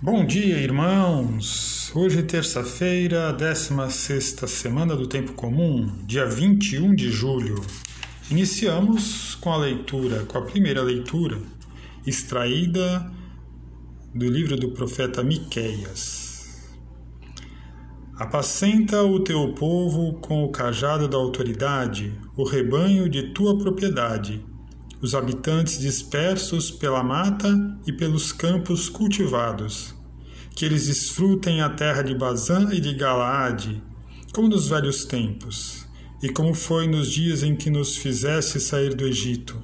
Bom dia, irmãos! Hoje, terça-feira, 16 semana do Tempo Comum, dia 21 de julho. Iniciamos com a leitura, com a primeira leitura, extraída do livro do profeta Miqueias. Apacenta o teu povo com o cajado da autoridade, o rebanho de tua propriedade os habitantes dispersos pela mata e pelos campos cultivados, que eles desfrutem a terra de Bazã e de Galaade, como nos velhos tempos, e como foi nos dias em que nos fizeste sair do Egito.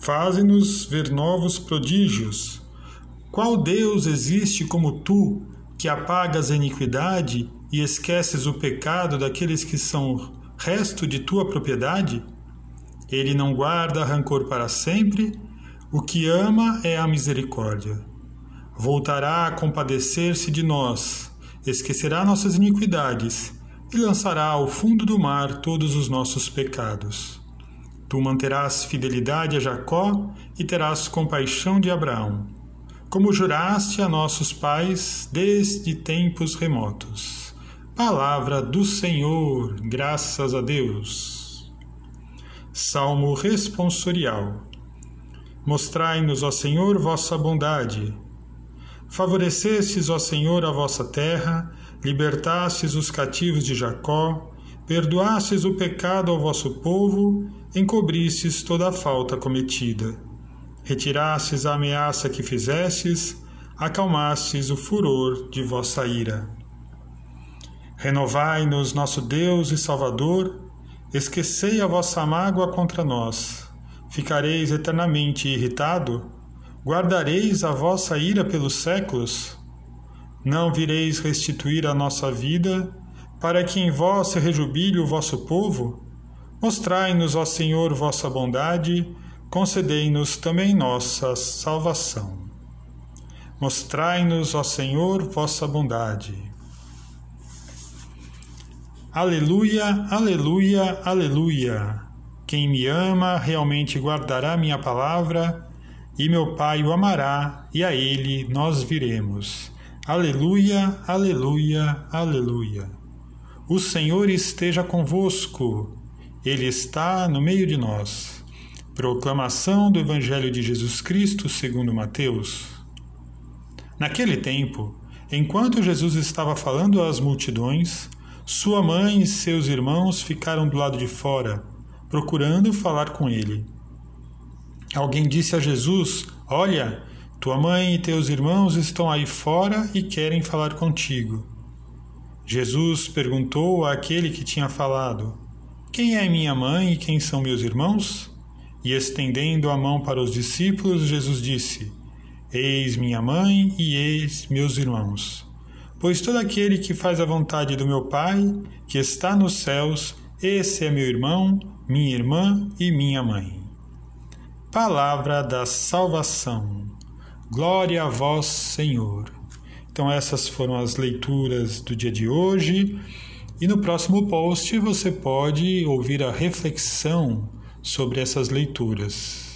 Faze-nos ver novos prodígios. Qual Deus existe como tu, que apagas a iniquidade e esqueces o pecado daqueles que são resto de tua propriedade? Ele não guarda rancor para sempre, o que ama é a misericórdia. Voltará a compadecer-se de nós, esquecerá nossas iniquidades e lançará ao fundo do mar todos os nossos pecados. Tu manterás fidelidade a Jacó e terás compaixão de Abraão, como juraste a nossos pais desde tempos remotos. Palavra do Senhor, graças a Deus. Salmo responsorial. Mostrai-nos, ó Senhor, vossa bondade. Favorecestes, ó Senhor, a vossa terra, libertastes os cativos de Jacó, perdoastes o pecado ao vosso povo, encobristes toda a falta cometida. Retirastes a ameaça que fizestes, acalmastes o furor de vossa ira. Renovai-nos, nosso Deus e Salvador, Esquecei a vossa mágoa contra nós. Ficareis eternamente irritado? Guardareis a vossa ira pelos séculos? Não vireis restituir a nossa vida, para que em vós se rejubile o vosso povo? Mostrai-nos, ó Senhor, vossa bondade, concedei-nos também nossa salvação. Mostrai-nos, ó Senhor, vossa bondade. Aleluia, aleluia, aleluia. Quem me ama realmente guardará minha palavra, e meu Pai o amará, e a ele nós viremos. Aleluia, aleluia, aleluia. O Senhor esteja convosco, Ele está no meio de nós. Proclamação do Evangelho de Jesus Cristo segundo Mateus. Naquele tempo, enquanto Jesus estava falando às multidões, sua mãe e seus irmãos ficaram do lado de fora, procurando falar com ele. Alguém disse a Jesus: Olha, tua mãe e teus irmãos estão aí fora e querem falar contigo. Jesus perguntou àquele que tinha falado: Quem é minha mãe e quem são meus irmãos? E estendendo a mão para os discípulos, Jesus disse: Eis minha mãe e eis meus irmãos. Pois todo aquele que faz a vontade do meu Pai, que está nos céus, esse é meu irmão, minha irmã e minha mãe. Palavra da salvação. Glória a vós, Senhor. Então, essas foram as leituras do dia de hoje. E no próximo post você pode ouvir a reflexão sobre essas leituras.